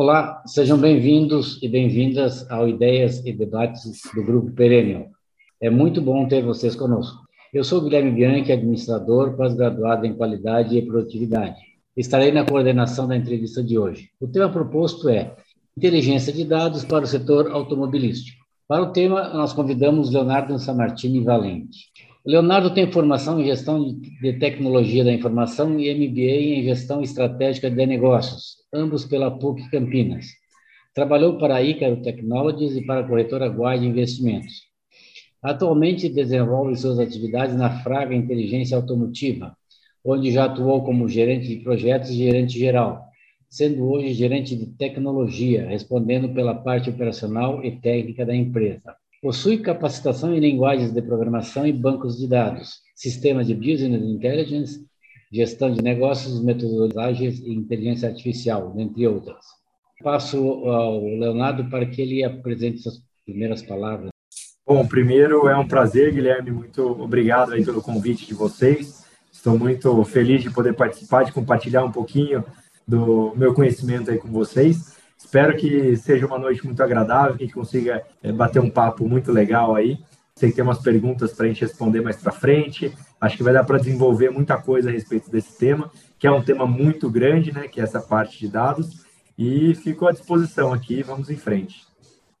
Olá, sejam bem-vindos e bem-vindas ao Ideias e Debates do Grupo Perennial. É muito bom ter vocês conosco. Eu sou Guilherme Bianchi, administrador, pós-graduado em qualidade e produtividade. Estarei na coordenação da entrevista de hoje. O tema proposto é Inteligência de Dados para o setor automobilístico. Para o tema, nós convidamos Leonardo Samartini Valente. Leonardo tem formação em gestão de tecnologia da informação e MBA em gestão estratégica de negócios, ambos pela PUC Campinas. Trabalhou para a Icaro Technologies e para a corretora Guide Investimentos. Atualmente desenvolve suas atividades na Fraga Inteligência Automotiva, onde já atuou como gerente de projetos e gerente geral, sendo hoje gerente de tecnologia, respondendo pela parte operacional e técnica da empresa. Possui capacitação em linguagens de programação e bancos de dados, sistemas de business intelligence, gestão de negócios, metodologias e inteligência artificial, entre outras. Passo ao Leonardo para que ele apresente suas primeiras palavras. Bom, primeiro é um prazer, Guilherme, muito obrigado aí pelo convite de vocês. Estou muito feliz de poder participar, de compartilhar um pouquinho do meu conhecimento aí com vocês. Espero que seja uma noite muito agradável, que a gente consiga é, bater um papo muito legal aí. Sei que tem umas perguntas para a gente responder mais para frente. Acho que vai dar para desenvolver muita coisa a respeito desse tema, que é um tema muito grande, né? Que é essa parte de dados. E fico à disposição aqui. Vamos em frente.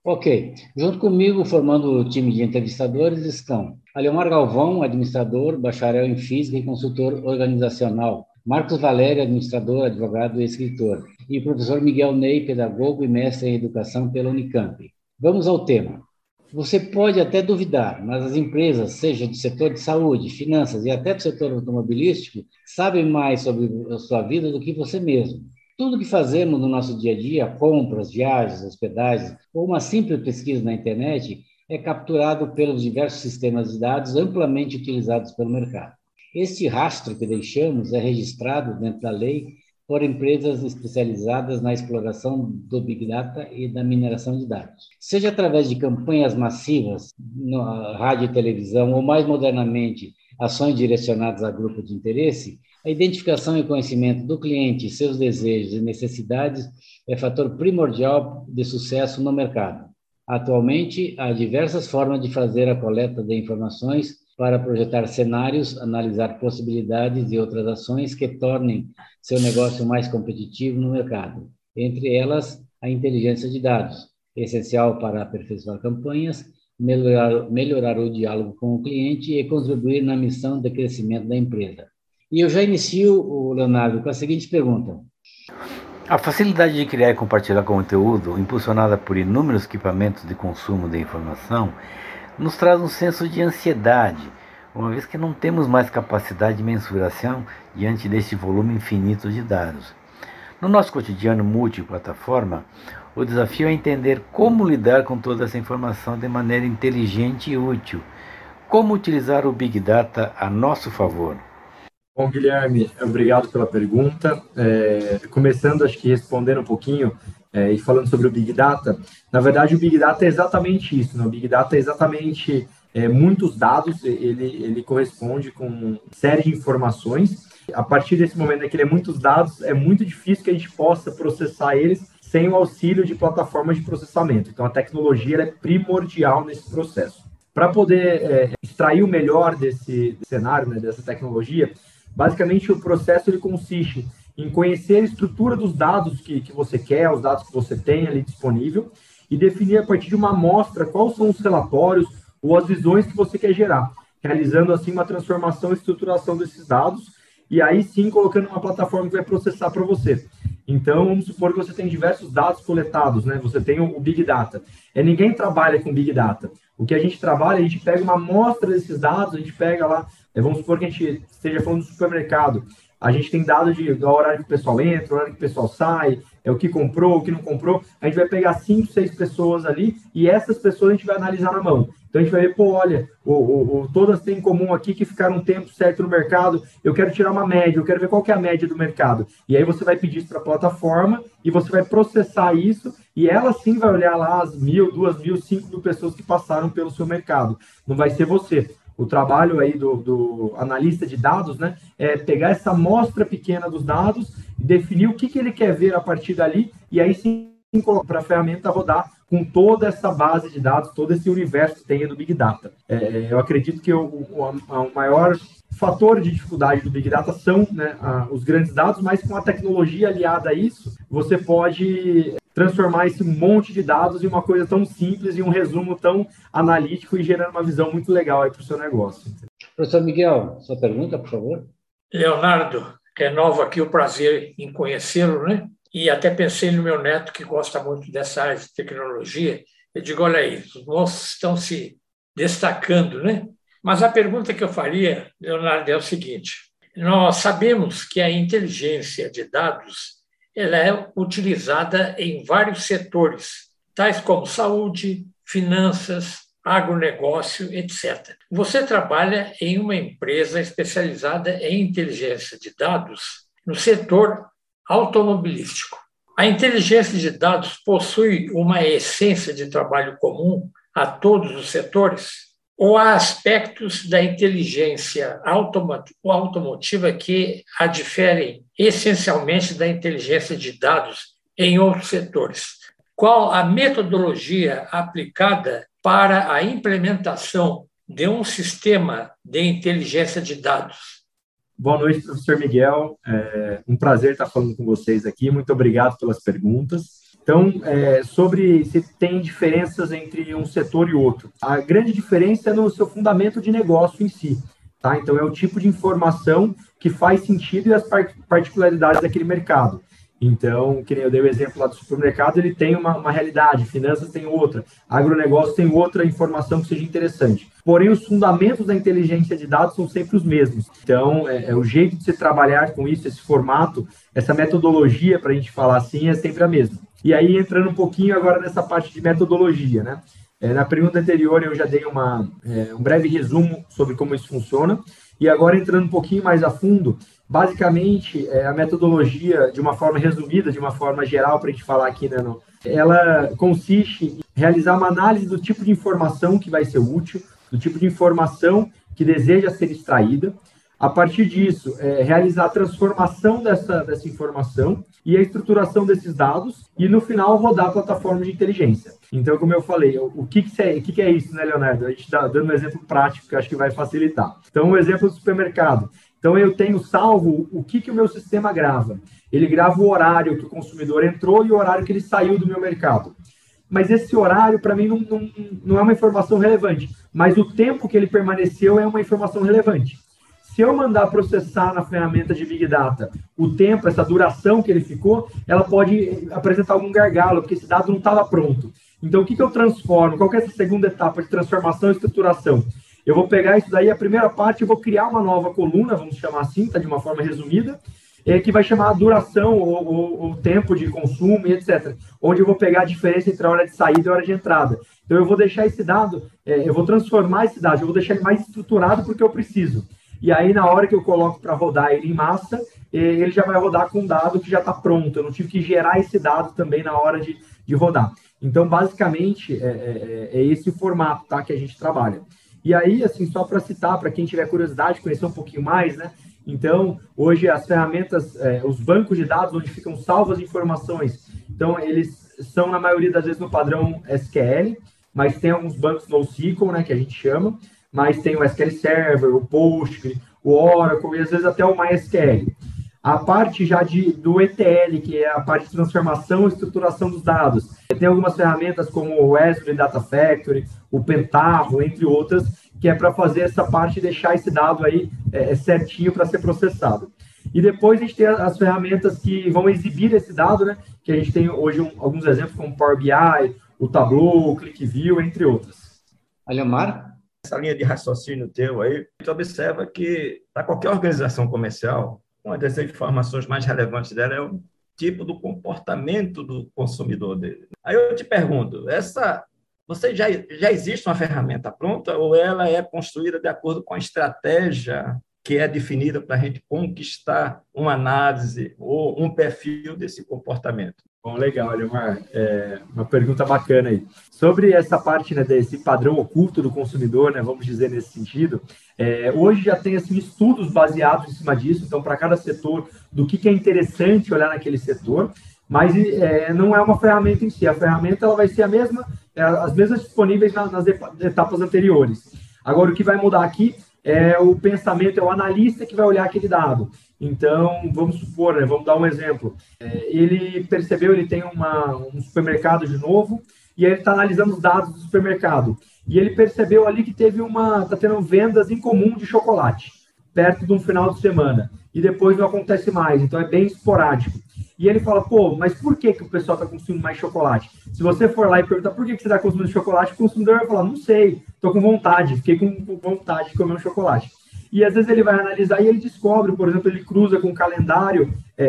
Ok. Junto comigo, formando o time de entrevistadores, estão Aleomar Galvão, administrador, bacharel em física e consultor organizacional. Marcos Valério, administrador, advogado e escritor, e o professor Miguel Ney, pedagogo e mestre em educação pela Unicamp. Vamos ao tema. Você pode até duvidar, mas as empresas, seja do setor de saúde, finanças e até do setor automobilístico, sabem mais sobre a sua vida do que você mesmo. Tudo que fazemos no nosso dia a dia, compras, viagens, hospedagens ou uma simples pesquisa na internet, é capturado pelos diversos sistemas de dados amplamente utilizados pelo mercado. Este rastro que deixamos é registrado dentro da lei por empresas especializadas na exploração do Big Data e da mineração de dados. Seja através de campanhas massivas, na rádio e televisão, ou mais modernamente, ações direcionadas a grupo de interesse, a identificação e conhecimento do cliente, seus desejos e necessidades é fator primordial de sucesso no mercado. Atualmente, há diversas formas de fazer a coleta de informações para projetar cenários, analisar possibilidades e outras ações que tornem seu negócio mais competitivo no mercado. Entre elas, a inteligência de dados, essencial para aperfeiçoar campanhas, melhorar, melhorar o diálogo com o cliente e contribuir na missão de crescimento da empresa. E eu já inicio, Leonardo, com a seguinte pergunta. A facilidade de criar e compartilhar conteúdo, impulsionada por inúmeros equipamentos de consumo de informação, nos traz um senso de ansiedade, uma vez que não temos mais capacidade de mensuração diante deste volume infinito de dados. No nosso cotidiano multiplataforma, o desafio é entender como lidar com toda essa informação de maneira inteligente e útil. Como utilizar o Big Data a nosso favor? Bom, Guilherme, obrigado pela pergunta. É, começando, acho que respondendo um pouquinho é, e falando sobre o Big Data, na verdade o Big Data é exatamente isso, né? o Big Data é exatamente é, muitos dados, ele, ele corresponde com série de informações. A partir desse momento em que ele é muitos dados, é muito difícil que a gente possa processar eles sem o auxílio de plataformas de processamento. Então a tecnologia é primordial nesse processo. Para poder é, extrair o melhor desse cenário, né, dessa tecnologia, basicamente o processo ele consiste em conhecer a estrutura dos dados que, que você quer, os dados que você tem ali disponível, e definir a partir de uma amostra quais são os relatórios ou as visões que você quer gerar, realizando assim uma transformação e estruturação desses dados, e aí sim colocando uma plataforma que vai processar para você. Então, vamos supor que você tem diversos dados coletados, né? Você tem o Big Data. É, ninguém trabalha com Big Data. O que a gente trabalha, a gente pega uma amostra desses dados, a gente pega lá, vamos supor que a gente esteja falando do supermercado, a gente tem dados de, do horário que o pessoal entra, horário que o pessoal sai, é o que comprou, o que não comprou. A gente vai pegar cinco, seis pessoas ali e essas pessoas a gente vai analisar na mão. Então a gente vai ver, pô, olha, o, o, o, todas têm em comum aqui que ficaram um tempo certo no mercado. Eu quero tirar uma média, eu quero ver qual que é a média do mercado. E aí você vai pedir isso para a plataforma e você vai processar isso e ela sim vai olhar lá as mil, duas mil, cinco mil pessoas que passaram pelo seu mercado. Não vai ser você. O trabalho aí do, do analista de dados, né, é pegar essa amostra pequena dos dados, definir o que, que ele quer ver a partir dali, e aí sim para a ferramenta rodar com toda essa base de dados, todo esse universo que tem do Big Data. É, eu acredito que o, o, o, maior fator de dificuldade do Big Data são né, a, os grandes dados, mas com a tecnologia aliada a isso, você pode transformar esse monte de dados em uma coisa tão simples e um resumo tão analítico e gerando uma visão muito legal para o seu negócio. Professor Miguel, sua pergunta, por favor. Leonardo, que é novo aqui, o prazer em conhecê-lo, né? E até pensei no meu neto, que gosta muito dessa área de tecnologia. Eu digo: olha aí, os moços estão se destacando, né? Mas a pergunta que eu faria, Leonardo, é o seguinte: nós sabemos que a inteligência de dados ela é utilizada em vários setores, tais como saúde, finanças, agronegócio, etc. Você trabalha em uma empresa especializada em inteligência de dados no setor automobilístico. A inteligência de dados possui uma essência de trabalho comum a todos os setores? Ou há aspectos da inteligência automotiva que a diferem essencialmente da inteligência de dados em outros setores? Qual a metodologia aplicada para a implementação de um sistema de inteligência de dados? Boa noite, professor Miguel. É um prazer estar falando com vocês aqui. Muito obrigado pelas perguntas. Então, é, sobre se tem diferenças entre um setor e outro. A grande diferença é no seu fundamento de negócio em si. Tá? Então, é o tipo de informação que faz sentido e as particularidades daquele mercado. Então, que nem eu dei o exemplo lá do supermercado, ele tem uma, uma realidade, finanças tem outra, agronegócio tem outra informação que seja interessante. Porém, os fundamentos da inteligência de dados são sempre os mesmos. Então, é, é o jeito de se trabalhar com isso, esse formato, essa metodologia, para a gente falar assim, é sempre a mesma. E aí, entrando um pouquinho agora nessa parte de metodologia, né? É, na pergunta anterior, eu já dei uma, é, um breve resumo sobre como isso funciona. E agora, entrando um pouquinho mais a fundo, Basicamente, é, a metodologia, de uma forma resumida, de uma forma geral, para a gente falar aqui, né, no, ela consiste em realizar uma análise do tipo de informação que vai ser útil, do tipo de informação que deseja ser extraída. A partir disso, é, realizar a transformação dessa, dessa informação e a estruturação desses dados e, no final, rodar a plataforma de inteligência. Então, como eu falei, o que, que, é, o que, que é isso, né, Leonardo? A gente está dando um exemplo prático que acho que vai facilitar. Então, o um exemplo do supermercado. Então, eu tenho salvo o que, que o meu sistema grava. Ele grava o horário que o consumidor entrou e o horário que ele saiu do meu mercado. Mas esse horário, para mim, não, não, não é uma informação relevante. Mas o tempo que ele permaneceu é uma informação relevante. Se eu mandar processar na ferramenta de Big Data o tempo, essa duração que ele ficou, ela pode apresentar algum gargalo, porque esse dado não estava pronto. Então, o que, que eu transformo? Qual é essa segunda etapa de transformação e estruturação? Eu vou pegar isso daí, a primeira parte, eu vou criar uma nova coluna, vamos chamar assim, tá, de uma forma resumida, é, que vai chamar a duração ou, o tempo de consumo e etc. Onde eu vou pegar a diferença entre a hora de saída e a hora de entrada. Então, eu vou deixar esse dado, é, eu vou transformar esse dado, eu vou deixar ele mais estruturado porque eu preciso. E aí, na hora que eu coloco para rodar ele em massa, é, ele já vai rodar com um dado que já está pronto. Eu não tive que gerar esse dado também na hora de, de rodar. Então, basicamente, é, é, é esse o formato tá, que a gente trabalha. E aí, assim, só para citar, para quem tiver curiosidade, conhecer um pouquinho mais, né? Então, hoje as ferramentas, é, os bancos de dados onde ficam salvas informações, então eles são na maioria das vezes no padrão SQL, mas tem alguns bancos NoSQL, né, que a gente chama, mas tem o SQL Server, o Postgre, o Oracle e às vezes até o MySQL. A parte já de, do ETL, que é a parte de transformação e estruturação dos dados. Tem algumas ferramentas como o Esri Data Factory, o Pentaho, entre outras, que é para fazer essa parte e deixar esse dado aí é, é certinho para ser processado. E depois a gente tem as ferramentas que vão exibir esse dado, né? Que a gente tem hoje um, alguns exemplos como Power BI, o Tableau, o ClickView, entre outras. Alemar? Essa linha de raciocínio teu aí, tu observa que para qualquer organização comercial, uma das informações mais relevantes dela é o tipo do comportamento do consumidor dele. Aí eu te pergunto, essa você já, já existe uma ferramenta pronta ou ela é construída de acordo com a estratégia que é definida para a gente conquistar uma análise ou um perfil desse comportamento? Bom, legal, Leomar. É uma pergunta bacana aí. Sobre essa parte né, desse padrão oculto do consumidor, né, vamos dizer nesse sentido, é, hoje já tem assim, estudos baseados em cima disso, então, para cada setor, do que, que é interessante olhar naquele setor, mas é, não é uma ferramenta em si. A ferramenta ela vai ser a mesma, é, as mesmas disponíveis nas, nas etapas anteriores. Agora, o que vai mudar aqui é o pensamento, é o analista que vai olhar aquele dado. Então, vamos supor, né, vamos dar um exemplo. É, ele percebeu, ele tem uma, um supermercado de novo, e ele está analisando os dados do supermercado. E ele percebeu ali que teve uma. está tendo vendas em comum de chocolate, perto de um final de semana. E depois não acontece mais, então é bem esporádico. E ele fala, pô, mas por que, que o pessoal está consumindo mais chocolate? Se você for lá e perguntar por que, que você está consumindo chocolate, o consumidor vai falar, não sei, estou com vontade, fiquei com vontade de comer um chocolate e às vezes ele vai analisar e ele descobre, por exemplo, ele cruza com o calendário é, é,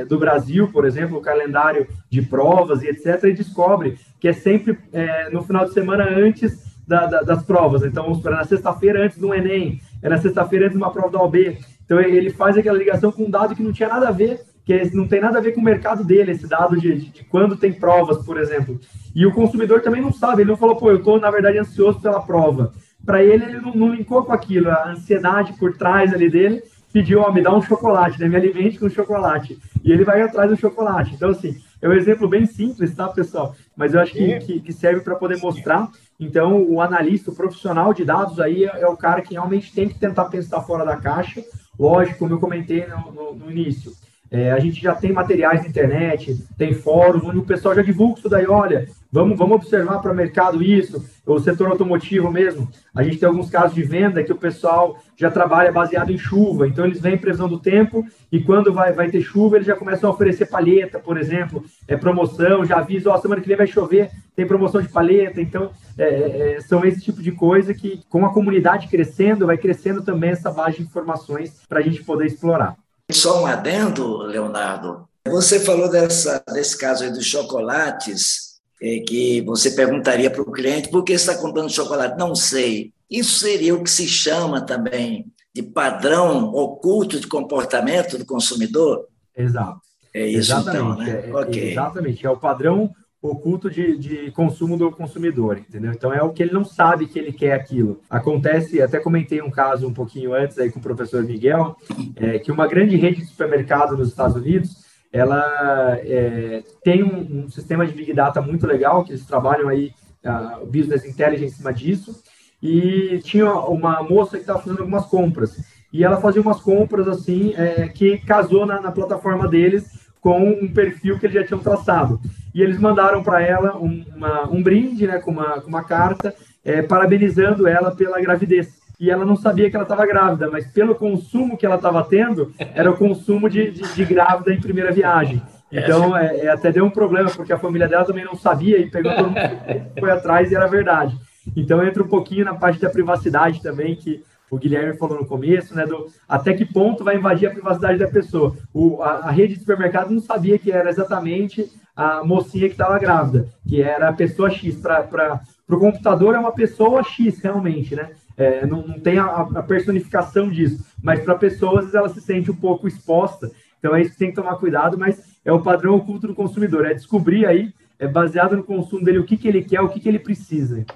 é, do Brasil, por exemplo, o calendário de provas e etc., e descobre que é sempre é, no final de semana antes da, da, das provas. Então, vamos supor, na sexta-feira antes do Enem, é na sexta-feira antes de uma prova da OB. Então, ele faz aquela ligação com um dado que não tinha nada a ver, que não tem nada a ver com o mercado dele, esse dado de, de, de quando tem provas, por exemplo. E o consumidor também não sabe, ele não falou, pô, eu estou, na verdade, ansioso pela prova para ele, ele não, não linkou com aquilo, a ansiedade por trás ali dele pediu, ó, me dá um chocolate, né? Me alimente com chocolate. E ele vai atrás do chocolate. Então, assim, é um exemplo bem simples, tá, pessoal? Mas eu acho que, que, que serve para poder mostrar. Então, o analista, o profissional de dados aí é, é, o cara que realmente tem que tentar pensar fora da caixa. Lógico, como eu comentei no, no, no início, é, a gente já tem materiais na internet, tem fóruns onde o pessoal já divulga isso daí, olha, vamos, vamos observar para o mercado isso, o setor automotivo mesmo. A gente tem alguns casos de venda que o pessoal já trabalha baseado em chuva, então eles vêm previsão do tempo e quando vai, vai ter chuva, eles já começam a oferecer palheta, por exemplo, é promoção, já avisam, ó, semana que vem vai chover, tem promoção de palheta, então é, é, é, são esse tipo de coisa que, com a comunidade crescendo, vai crescendo também essa base de informações para a gente poder explorar. Só um adendo, Leonardo. Você falou dessa, desse caso aí dos chocolates, é, que você perguntaria para o cliente por que está comprando chocolate? Não sei. Isso seria o que se chama também de padrão oculto de comportamento do consumidor? Exato. É isso exatamente, então, né? É, okay. Exatamente. É o padrão oculto de, de consumo do consumidor, entendeu? Então é o que ele não sabe que ele quer aquilo. Acontece, até comentei um caso um pouquinho antes aí com o professor Miguel, é, que uma grande rede de supermercado nos Estados Unidos, ela é, tem um, um, sistema de Big Data muito legal, que eles trabalham aí, o uh, Business Intelligence em cima disso, e tinha uma moça que estava fazendo algumas compras, e ela fazia umas compras assim, é, que casou na, na plataforma deles com um perfil que eles já tinham traçado. E eles mandaram para ela um, uma, um brinde, né, com uma, com uma carta, é, parabenizando ela pela gravidez. E ela não sabia que ela estava grávida, mas pelo consumo que ela estava tendo, era o consumo de, de, de, grávida em primeira viagem. Então, é, é, até deu um problema, porque a família dela também não sabia e pegou todo mundo, foi atrás e era verdade. Então, entra um pouquinho na parte da privacidade também, que o Guilherme falou no começo, né, do até que ponto vai invadir a privacidade da pessoa. O, a, a rede de supermercado não sabia que era exatamente a mocinha que estava grávida, que era a pessoa X. Para o computador é uma pessoa X, realmente, né? É, não, não, tem a, a, personificação disso, mas para pessoas ela se sente um pouco exposta. Então é isso que tem que tomar cuidado, mas é o padrão oculto do consumidor, é descobrir aí, é baseado no consumo dele, o que, que ele quer, o que, que ele precisa.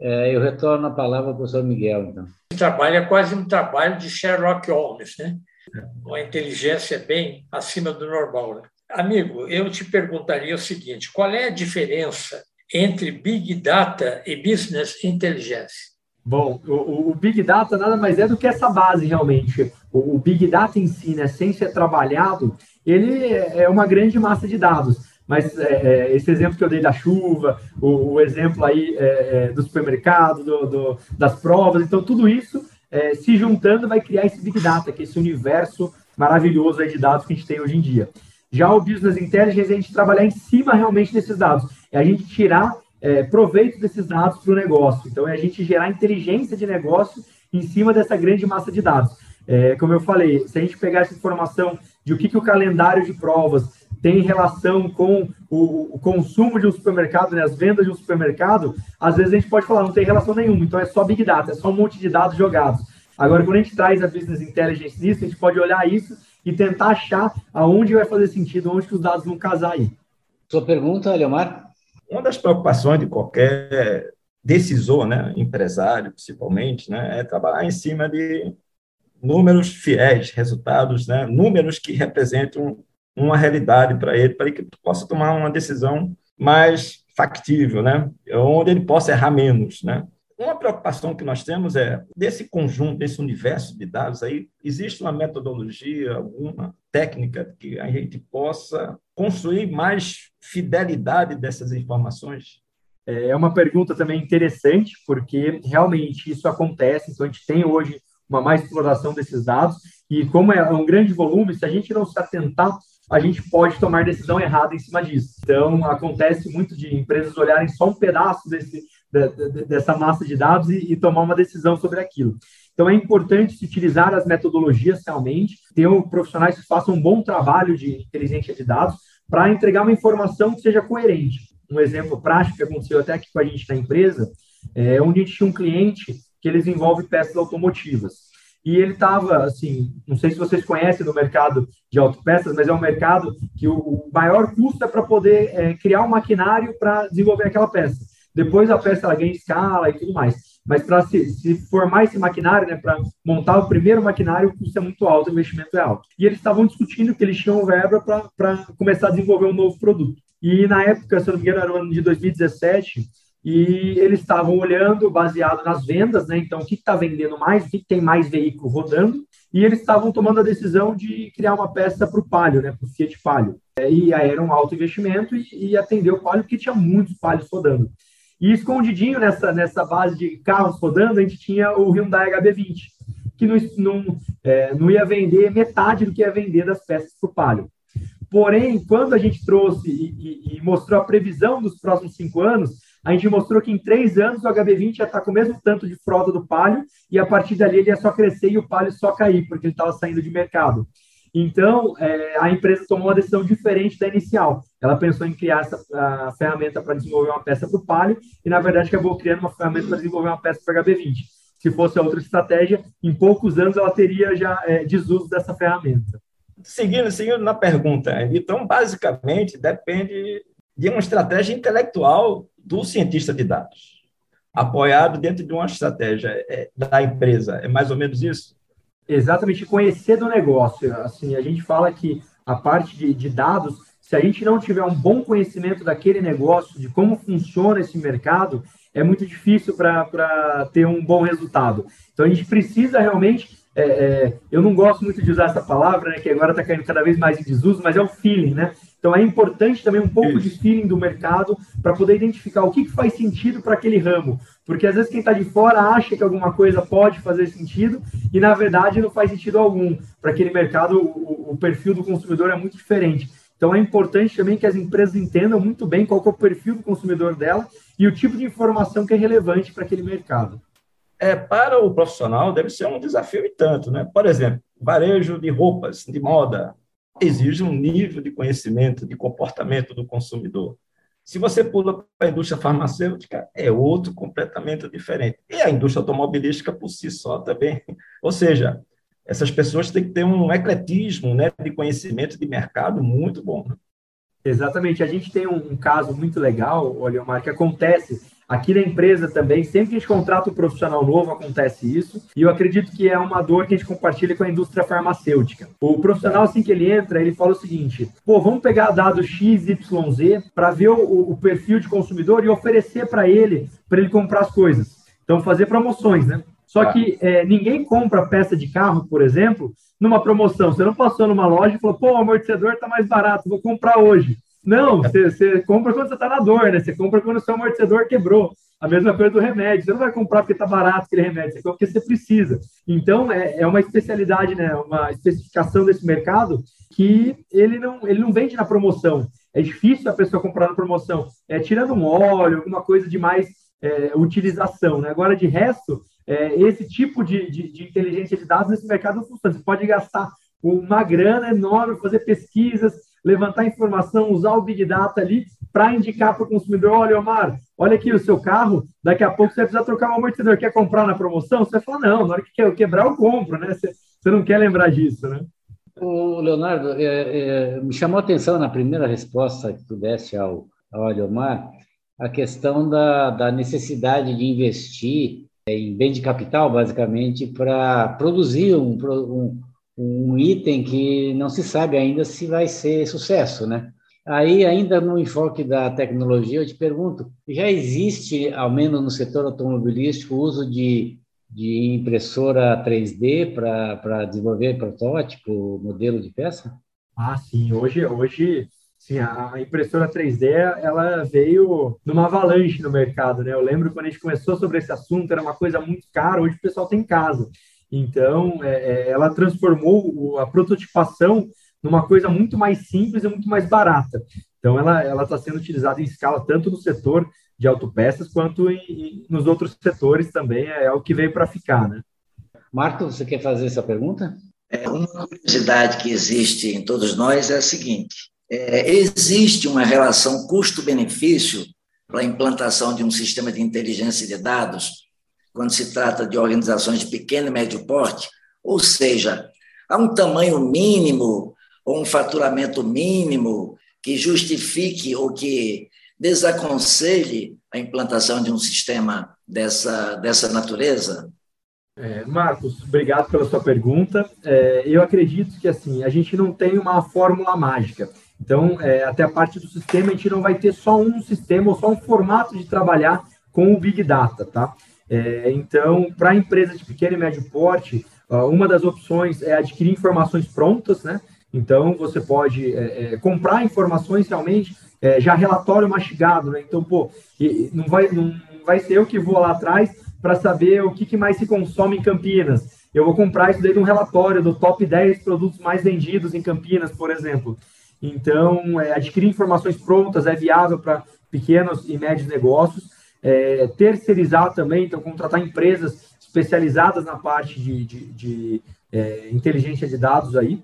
É, eu retorno a palavra ao professor Miguel, então. O trabalho é quase um trabalho de Sherlock Holmes, né? Uma inteligência bem acima do normal. Né? Amigo, eu te perguntaria o seguinte: qual é a diferença entre Big Data e Business Intelligence? Bom, o, o, Big Data nada mais é do que essa base, realmente. O, o, Big Data em si, né, sem ser trabalhado, ele é uma grande massa de dados. Mas é, é, esse exemplo que eu dei da chuva, o, o exemplo aí é, é, do supermercado, do, do, das provas, então tudo isso é, se juntando vai criar esse Big Data, que é esse universo maravilhoso de dados que a gente tem hoje em dia. Já o Business Intelligence é a gente trabalhar em cima realmente desses dados, é a gente tirar é, proveito desses dados para o negócio. Então, é a gente gerar inteligência de negócio em cima dessa grande massa de dados. É, como eu falei, se a gente pegar essa informação de o que, que o calendário de provas tem relação com o, o, consumo de um supermercado, né, as vendas de um supermercado, às vezes a gente pode falar, não tem relação nenhuma, então é só Big Data, é só um monte de dados jogados. Agora, quando a gente traz a Business Intelligence nisso, a gente pode olhar isso e tentar achar aonde vai fazer sentido, onde que os dados vão casar aí. Sua pergunta, Leomar? Uma das preocupações de qualquer decisor, né, empresário principalmente, né, é trabalhar em cima de números fiéis, resultados, né, números que representam uma realidade para ele, para que possa tomar uma decisão mais factível, né, onde ele possa errar menos, né. Uma preocupação que nós temos é, desse conjunto, desse universo de dados aí, existe uma metodologia, alguma técnica que a gente possa construir mais fidelidade dessas informações? É uma pergunta também interessante, porque realmente isso acontece, então a gente tem hoje uma mais exploração desses dados, e como é um grande volume, se a gente não se atentar, a gente pode tomar decisão errada em cima disso. Então, acontece muito de empresas olharem só um pedaço desse, dessa massa de dados e, e tomar uma decisão sobre aquilo. Então, é importante se utilizar as metodologias realmente, ter profissionais que façam um bom trabalho de inteligência de dados para entregar uma informação que seja coerente. Um exemplo prático que aconteceu até aqui com a gente na empresa, é onde a gente tinha um cliente que ele desenvolve peças automotivas. E ele estava, assim, não sei se vocês conhecem no mercado de autopeças, mas é um mercado que o, o maior custo é para poder é, criar um maquinário para desenvolver aquela peça. Depois a peça ela ganha escala e tudo mais. Mas para se, se, formar esse maquinário, né, para montar o primeiro maquinário, o custo é muito alto, o investimento é alto. E eles estavam discutindo que eles tinham verba para começar a desenvolver um novo produto. E na época, se eu não me engano, era o ano de 2017, e eles estavam olhando baseado nas vendas, né? Então, o que está vendendo mais, o que tem mais veículo rodando, e eles estavam tomando a decisão de criar uma peça para o Palio, né? Para o Fiat Palio. É, e aí era um alto investimento e, e atender o Palio, porque tinha muitos Palios rodando. E escondidinho nessa, nessa base de carros rodando, a gente tinha o Hyundai HB20, que não, não, é, não ia vender metade do que ia vender das peças para o Palio. Porém, quando a gente trouxe e, e, e mostrou a previsão dos próximos cinco anos, a gente mostrou que em três anos o HB20 ia estar com o mesmo tanto de frota do Palio e a partir dali ele ia só crescer e o Palio só cair, porque ele estava saindo de mercado. Então, é, a empresa tomou uma decisão diferente da inicial. Ela pensou em criar essa ferramenta para desenvolver uma peça para o Palio e, na verdade, acabou criando uma ferramenta para desenvolver uma peça para o HB20. Se fosse outra estratégia, em poucos anos ela teria já é, desuso dessa ferramenta. Seguindo, seguindo na pergunta, então, basicamente, depende de uma estratégia intelectual do cientista de dados, apoiado dentro de uma estratégia é, da empresa. É mais ou menos isso? Exatamente, conhecer do negócio. Assim, a gente fala que a parte de, de dados, se a gente não tiver um bom conhecimento daquele negócio, de como funciona esse mercado, é muito difícil para ter um bom resultado. Então, a gente precisa realmente é, é, eu não gosto muito de usar essa palavra, né, que agora está caindo cada vez mais em desuso, mas é o feeling, né? Então é importante também um pouco Isso. de feeling do mercado para poder identificar o que, que faz sentido para aquele ramo. Porque às vezes quem está de fora acha que alguma coisa pode fazer sentido e na verdade não faz sentido algum. Para aquele mercado, o, o, perfil do consumidor é muito diferente. Então é importante também que as empresas entendam muito bem qual é o perfil do consumidor dela e o tipo de informação que é relevante para aquele mercado é, para o profissional deve ser um desafio e tanto. Né? Por exemplo, varejo de roupas, de moda, exige um nível de conhecimento, de comportamento do consumidor. Se você pula para a indústria farmacêutica, é outro completamente diferente. E a indústria automobilística por si só também. Ou seja, essas pessoas têm que ter um ecletismo né, de conhecimento de mercado muito bom. Né? Exatamente. A gente tem um, caso muito legal, olha, que acontece Aqui na empresa também, sempre que a gente contrata um profissional novo, acontece isso. E eu acredito que é uma dor que a gente compartilha com a indústria farmacêutica. O profissional, assim que ele entra, ele fala o seguinte: pô, vamos pegar dados XYZ para ver o, o perfil de consumidor e oferecer para ele, para ele comprar as coisas. Então, fazer promoções, né? Só que é, ninguém compra peça de carro, por exemplo, numa promoção. Você não passou numa loja e falou, pô, o amortecedor está mais barato, vou comprar hoje. Não, você, compra quando você está na dor, né? Você compra quando o seu amortecedor quebrou. A mesma coisa do remédio. Você não vai comprar porque está barato aquele remédio, você compra porque você precisa. Então, é, é uma especialidade, né? Uma especificação desse mercado que ele não, ele não vende na promoção. É difícil a pessoa comprar na promoção. É tirando um óleo, alguma coisa de mais é, utilização. Né? Agora, de resto, é, esse tipo de, de, de inteligência de dados nesse mercado não funciona. Você pode gastar uma grana enorme, fazer pesquisas, levantar informação, usar o Big Data ali para indicar para o consumidor: olha, Omar, olha aqui o seu carro, daqui a pouco você vai precisar trocar um amortecedor, quer comprar na promoção? Você vai falar: não, na hora que eu quebrar, eu compro, né? Você, você não quer lembrar disso, né? O Leonardo, é, é, me chamou a atenção na primeira resposta que tu deste ao, ao Ademar, a questão da, da necessidade de investir em bem de capital, basicamente, para produzir um, um, um item que não se sabe ainda se vai ser sucesso, né? Aí, ainda no enfoque da tecnologia, eu te pergunto: já existe, ao menos no setor automobilístico, uso de, de impressora 3D para desenvolver protótipo, modelo de peça? Ah, sim. Hoje, hoje sim, a impressora 3D ela veio numa avalanche no mercado, né? Eu lembro quando a gente começou sobre esse assunto, era uma coisa muito cara, hoje o pessoal tem em casa. Então, é, é, ela transformou a prototipação numa coisa muito mais simples e muito mais barata. Então, ela está sendo utilizada em escala tanto no setor de autopeças quanto em, em, nos outros setores também, é, é o que veio para ficar, né? Marco, você quer fazer essa pergunta? É, uma curiosidade que existe em todos nós é a seguinte: é, existe uma relação custo-benefício para a implantação de um sistema de inteligência de dados quando se trata de organizações de pequeno e médio porte, ou seja, há um tamanho mínimo ou um faturamento mínimo que justifique ou que desaconselhe a implantação de um sistema dessa, dessa natureza? É, Marcos, obrigado pela sua pergunta. É, eu acredito que assim a gente não tem uma fórmula mágica. Então, é, até a parte do sistema, a gente não vai ter só um sistema ou só um formato de trabalhar com o Big Data, tá? É, então, para empresas de pequeno e médio porte, uma das opções é adquirir informações prontas, né? Então, você pode é, é, comprar informações realmente, é, já relatório mastigado, né? Então, pô, não vai, não vai ser eu que vou lá atrás para saber o que, que, mais se consome em Campinas. Eu vou comprar isso daí de um relatório do top 10 produtos mais vendidos em Campinas, por exemplo. Então, é, adquirir informações prontas é viável para pequenos e médios negócios. É, terceirizar também, então, contratar empresas especializadas na parte de, de, de é, inteligência de dados aí.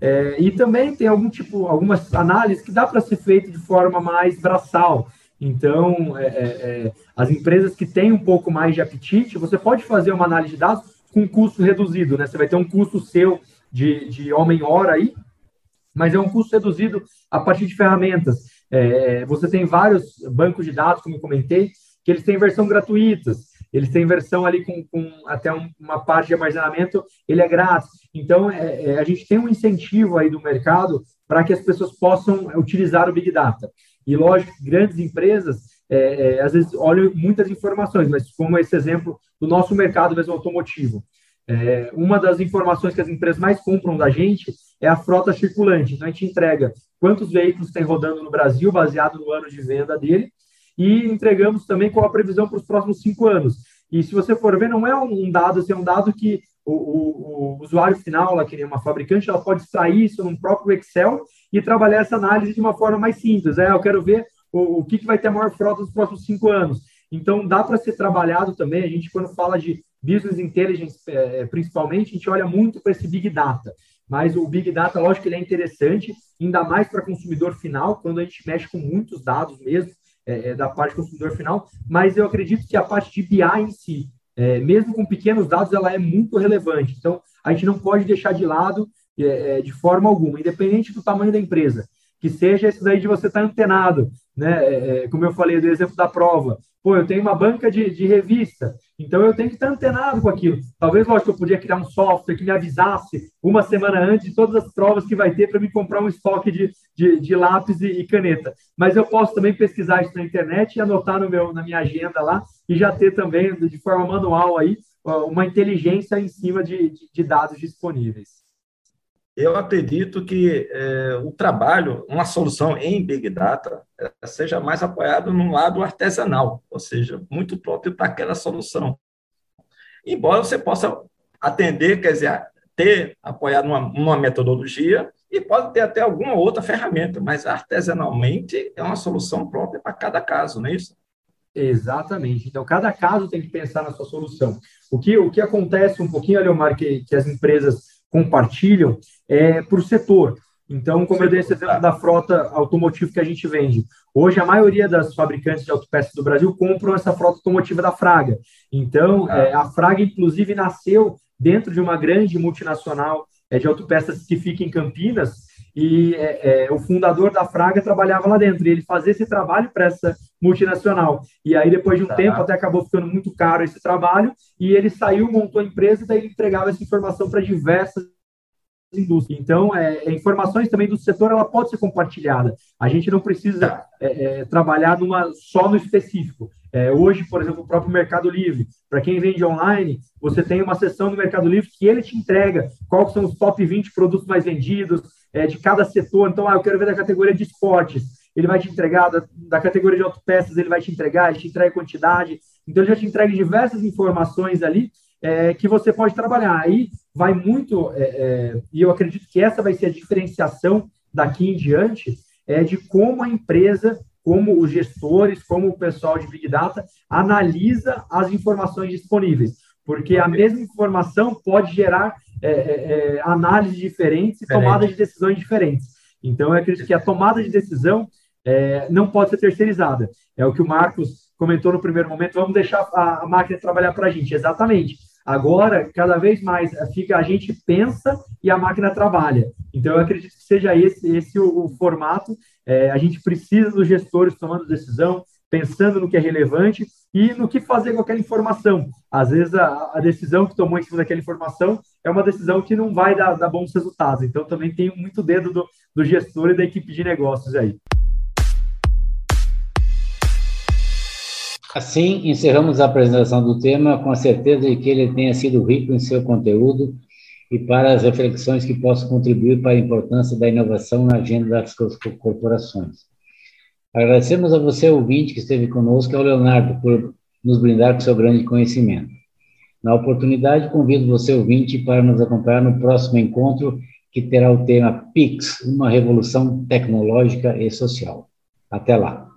É, e também tem algum tipo, algumas análises que dá para ser feito de forma mais braçal. Então, é, é, é, as empresas que têm um pouco mais de apetite, você pode fazer uma análise de dados com custo reduzido, né? Você vai ter um custo seu de, de homem-hora aí, mas é um custo reduzido a partir de ferramentas. É, você tem vários bancos de dados, como eu comentei, que eles têm versão gratuitas, eles têm versão ali com, com até um, uma parte de armazenamento, ele é grátis. Então, é, é, a gente tem um incentivo aí do mercado para que as pessoas possam utilizar o Big Data. E, lógico, grandes empresas, é, é às vezes, olham muitas informações, mas como esse exemplo do nosso mercado mesmo automotivo. É, uma das informações que as empresas mais compram da gente é a frota circulante. Então, a gente entrega quantos veículos tem rodando no Brasil, baseado no ano de venda dele, e entregamos também com a previsão para os próximos cinco anos. E se você for ver, não é um dado, assim, é um dado que o, o, o usuário final, lá, que nem uma fabricante, ela pode extrair isso num próprio Excel e trabalhar essa análise de uma forma mais simples. É, eu quero ver o, o que, que vai ter a maior frota nos próximos cinco anos. Então, dá para ser trabalhado também. A gente, quando fala de business intelligence, é, principalmente, a gente olha muito para esse big data. Mas o big data, lógico que ele é interessante, ainda mais para consumidor final, quando a gente mexe com muitos dados mesmo, é, é, da parte consumidor final. Mas eu acredito que a parte de BI em si, é, mesmo com pequenos dados, ela é muito relevante. Então, a gente não pode deixar de lado é, é de forma alguma, independente do tamanho da empresa que seja esse daí de você estar antenado, né? É, é, como eu falei do exemplo da prova. Pô, eu tenho uma banca de, de revista, então eu tenho que estar antenado com aquilo. Talvez, lógico, eu podia criar um software que me avisasse uma semana antes de todas as provas que vai ter para me comprar um estoque de, de, de lápis e, e, caneta. Mas eu posso também pesquisar isso na internet e anotar no meu, na minha agenda lá e já ter também, de forma manual aí, uma inteligência em cima de, de dados disponíveis eu acredito que é, o trabalho, uma solução em Big Data, é, seja mais apoiado no lado artesanal, ou seja, muito próprio para aquela solução. Embora você possa atender, quer dizer, ter apoiado numa, numa metodologia e pode ter até alguma outra ferramenta, mas artesanalmente é uma solução própria para cada caso, não é isso? Exatamente. Então, cada caso tem que pensar na sua solução. O que, o que acontece um pouquinho, Leomar, que, que as empresas compartilham é, por setor. Então, como eu dei esse exemplo da frota automotiva que a gente vende, hoje a maioria das fabricantes de autopeças do Brasil compram essa frota automotiva da Fraga. Então, ah. é, a Fraga, inclusive, nasceu dentro de uma grande multinacional é, de autopeças que fica em Campinas, e é, é, o fundador da Fraga trabalhava lá dentro, e ele fazia esse trabalho para essa multinacional. E aí, depois de um tá. tempo, até acabou ficando muito caro esse trabalho, e ele saiu, montou a empresa, e daí ele entregava essa informação para diversas indústrias. Então, é, é, informações também do setor, ela pode ser compartilhada. A gente não precisa é, é, trabalhar numa, só no específico. É, hoje, por exemplo, o próprio Mercado Livre, para quem vende online, você tem uma seção no Mercado Livre que ele te entrega quais são os top 20 produtos mais vendidos é, de cada setor. Então, ah, eu quero ver da categoria de esportes, ele vai te entregar, da, da categoria de autopeças, ele vai te entregar, ele te entrega quantidade. Então, ele já te entrega diversas informações ali é, que você pode trabalhar. Aí vai muito, é, é, e eu acredito que essa vai ser a diferenciação daqui em diante, é de como a empresa, como os gestores, como o pessoal de Big Data analisa as informações disponíveis. Porque a mesma informação pode gerar é, é, é análises diferentes e tomadas de decisões diferentes. Então, eu acredito que a tomada de decisão é, não pode ser terceirizada. É o que o Marcos comentou no primeiro momento, vamos deixar a, a máquina trabalhar para a gente. Exatamente. Agora, cada vez mais, eh, fica a gente pensa e a máquina trabalha. Então, eu acredito que seja esse, esse o, o formato. É, a gente precisa dos gestores tomando decisão, pensando no que é relevante e no que fazer com aquela informação. Às vezes, a, a decisão que tomou em cima daquela informação é uma decisão que não vai dar, dar bons resultados. Então, também tem muito dedo do, do gestor e da equipe de negócios aí. Assim, encerramos a apresentação do tema com a certeza de que ele tenha sido rico em seu conteúdo e para as reflexões que possam contribuir para a importância da inovação na agenda das corporações. Agradecemos a você, ouvinte, que esteve conosco, e ao Leonardo, por nos brindar com seu grande conhecimento. Na oportunidade, convido você, ouvinte, para nos acompanhar no próximo encontro, que terá o tema PIX, uma revolução tecnológica e social. Até lá.